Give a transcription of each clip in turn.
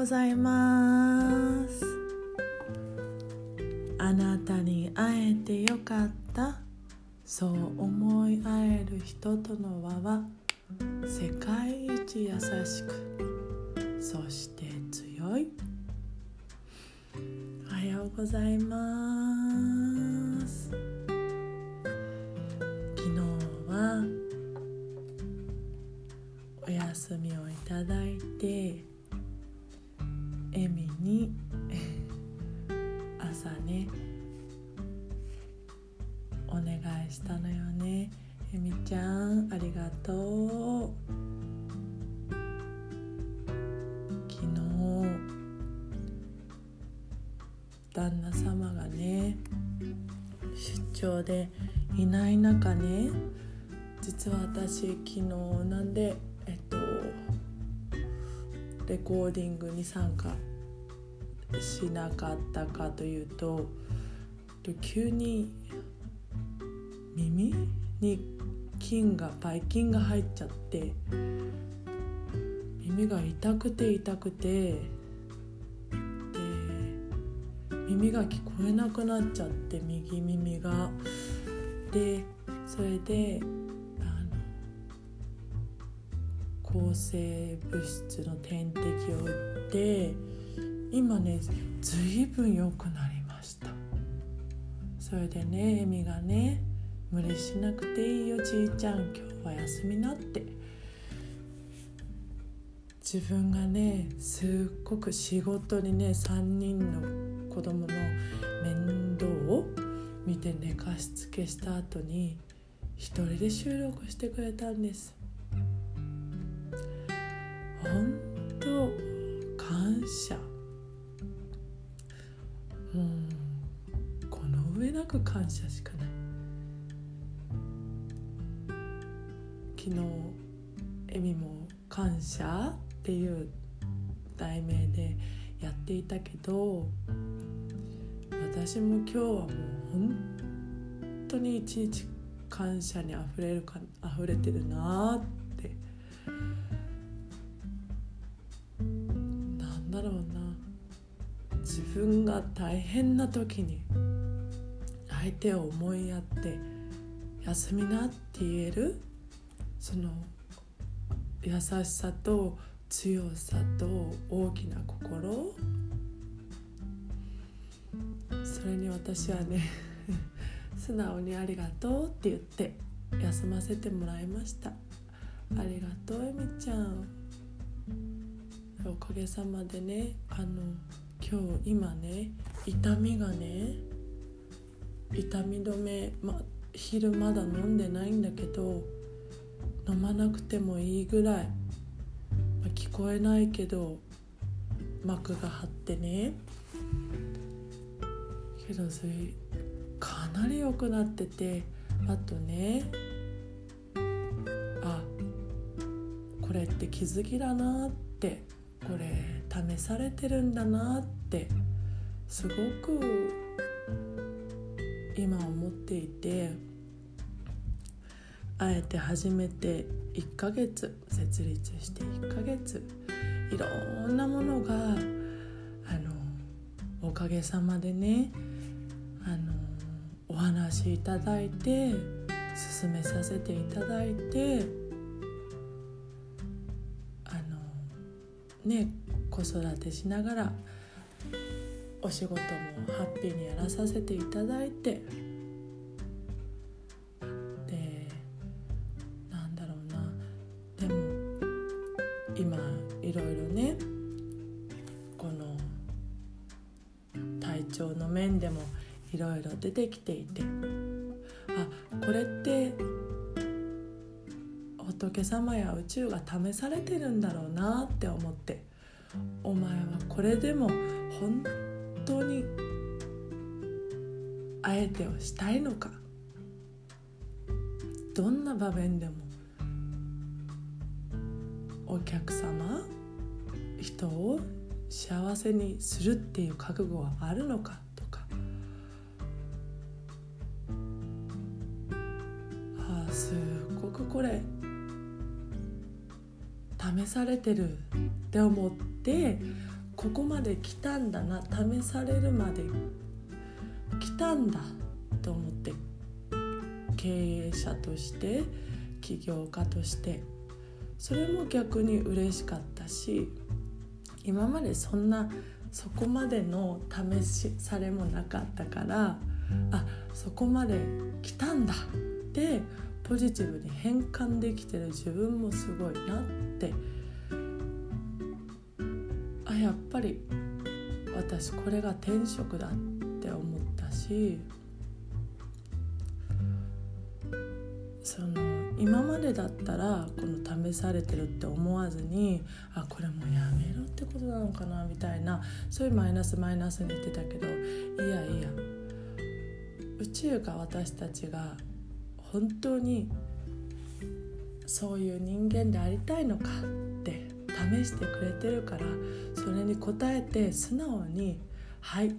ございます。あなたに会えてよかった。そう思い合える人との輪は世界一優しくそして強い。おはようございます。朝ねお願いしたのよね。エミちゃんありがとう。昨日旦那様がね出張でいない中ね実は私昨日なんでえっとレコーディングに参加しなかったかというと急に耳に菌がばい菌が入っちゃって耳が痛くて痛くてで耳が聞こえなくなっちゃって右耳が。でそれで抗生物質の点滴を打って今ねずいぶん良くなりました。それでねエミがね無理しなくていいよじいちゃん。今日は休みなって。自分がねすっごく仕事にね3人の子供の面倒を見て寝かしつけした後に一人で収録してくれたんです。本当感謝。く感謝しかない。昨日エミも「感謝」っていう題名でやっていたけど私も今日はもう本当に一日感謝にあふれるか溢れてるなって。なんだろうな。自分が大変な時に相手を思いやって「休みな」って言えるその優しさと強さと大きな心。それに私はね 素直に「ありがとう」って言って休ませてもらいました。ありがとうえみちゃん。おかげさまでねあの今日今ね痛みがね痛み止め、ま、昼まだ飲んでないんだけど飲まなくてもいいぐらい、ま聞こえないけど膜が張ってね。けどそれかなり良くなっててあとねあこれって気づきだなってこれ試されてるんだなってすごく今思っていてあえて初めて1ヶ月設立して1ヶ月いろんなものがあのおかげさまでねあのお話いただいて進めさせていただいてあのね子育てしながらお仕事もハッピーにやらさせていただいて。でなんだろうな。でも今いろいろねこの体調の面でもいろいろ出てきていて。あこれって仏様や宇宙が試されてるんだろうなって思って。お前はこれでも本当に相手をしたいのか？どんな場面でもお客様人を幸せにするっていう覚悟はあるのか？とか。ああすごくこれ試されてるって思ってここまで来たんだな試されるまで来たんだと思って経営者として起業家としてそれも逆に嬉しかったし今までそんなそこまでの試しされもなかったからあそこまで来たんだってポジティブに変換できてる自分もすごいなってやっぱり私これが転職だって思ったしその今までだったらこの試されてるって思わずにあこれもうやめろってことなのかなみたいなそういうマイナスマイナスに言ってたけどいやいや宇宙が私たちが本当にそういう人間でありたいのか試してくれてるからそれに応えて素直に「はい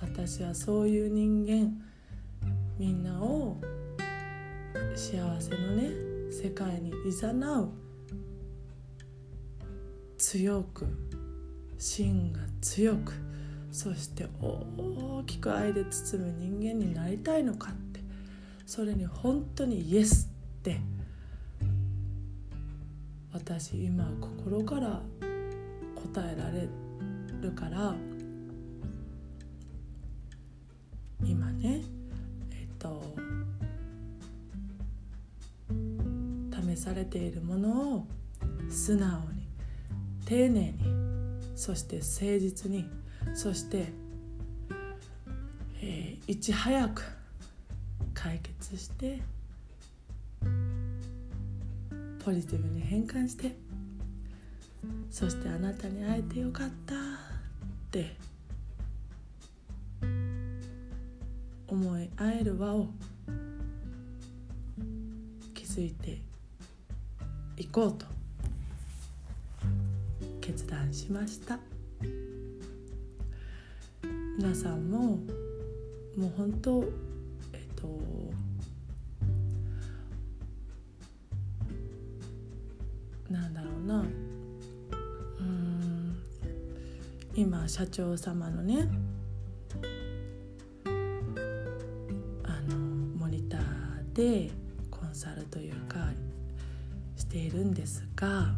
私はそういう人間みんなを幸せのね世界にいざなう強く芯が強くそして大きく愛で包む人間になりたいのかってそれに本当にイエスって私今心から答えられるから今ねえっと試されているものを素直に丁寧にそして誠実にそして、えー、いち早く解決してポジティブに変換してそしてあなたに会えてよかったって思い合える輪を築いていこうと決断しました。皆さんももう本当えっとなうん今社長様のねあのモニターでコンサルというかしているんですが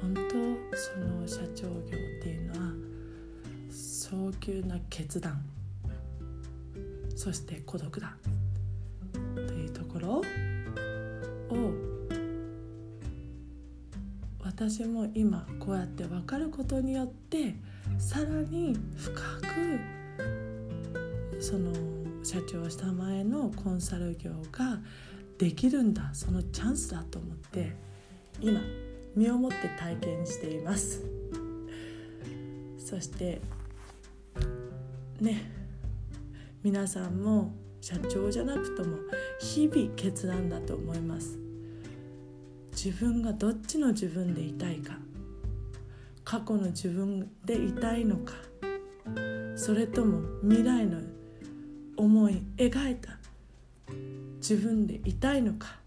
本当その社長業っていうのは早急な決断そして孤独だというところを私も今こうやって分かることによってさらに深くその社長様へのコンサル業ができるんだそのチャンスだと思って今身をもって体験しています。そしてね皆さんも社長じゃなくとも日々決断だと思います。自分がどっちの自分でいたいか。過去の自分でいたいのか。それとも未来の思い描いた。自分でいたいのか。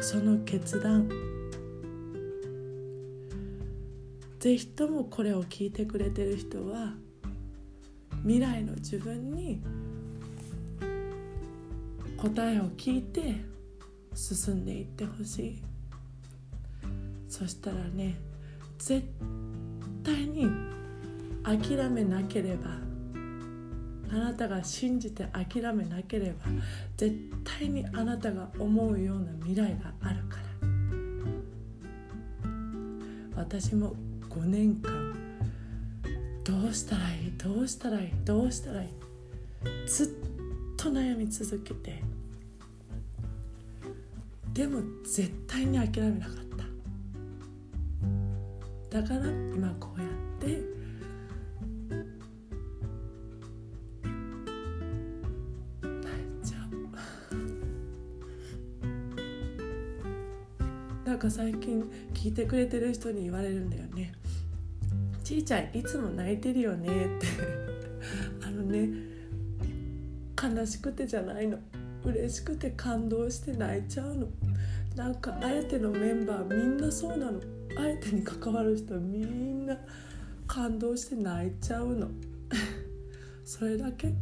その決断。ぜひともこれを聞いてくれてる人は未来の自分に答えを聞いて進んでいってほしい。そしたらね絶対に諦めなければあなたが信じて諦めなければ絶対にあなたが思うような未来があるから。私も5年間どうしたらいいどうしたらいいどうしたらいいずっと悩み続けてでも絶対に諦めなかった。だから今こうやって泣いちゃう。なんか最近聞いてくれてる人に言われるんだよね「ちいちゃんいつも泣いてるよね」って。あのね悲しくてじゃないの。嬉しくて感動して泣いちゃうの。なんかあえてのメンバーみんなそうなの。相手に関わる人みんな感動して泣いちゃうの。それだけ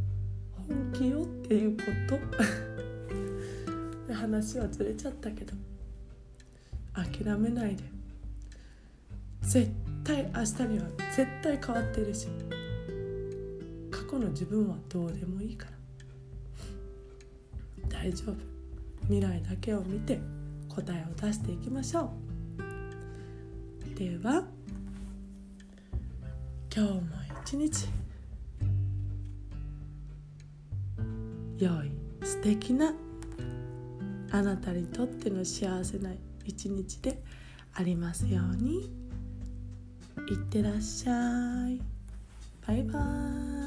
本気よっていうこと。で話はずれちゃったけど。諦めないで。絶対明日には絶対変わってるし。過去の自分はどうでもいいから。大丈夫。未来だけを見て答えを出していきましょう。では今日も一日良い素敵なあなたにとっての幸せな一日でありますように。いってらっしゃい。バイバーイ。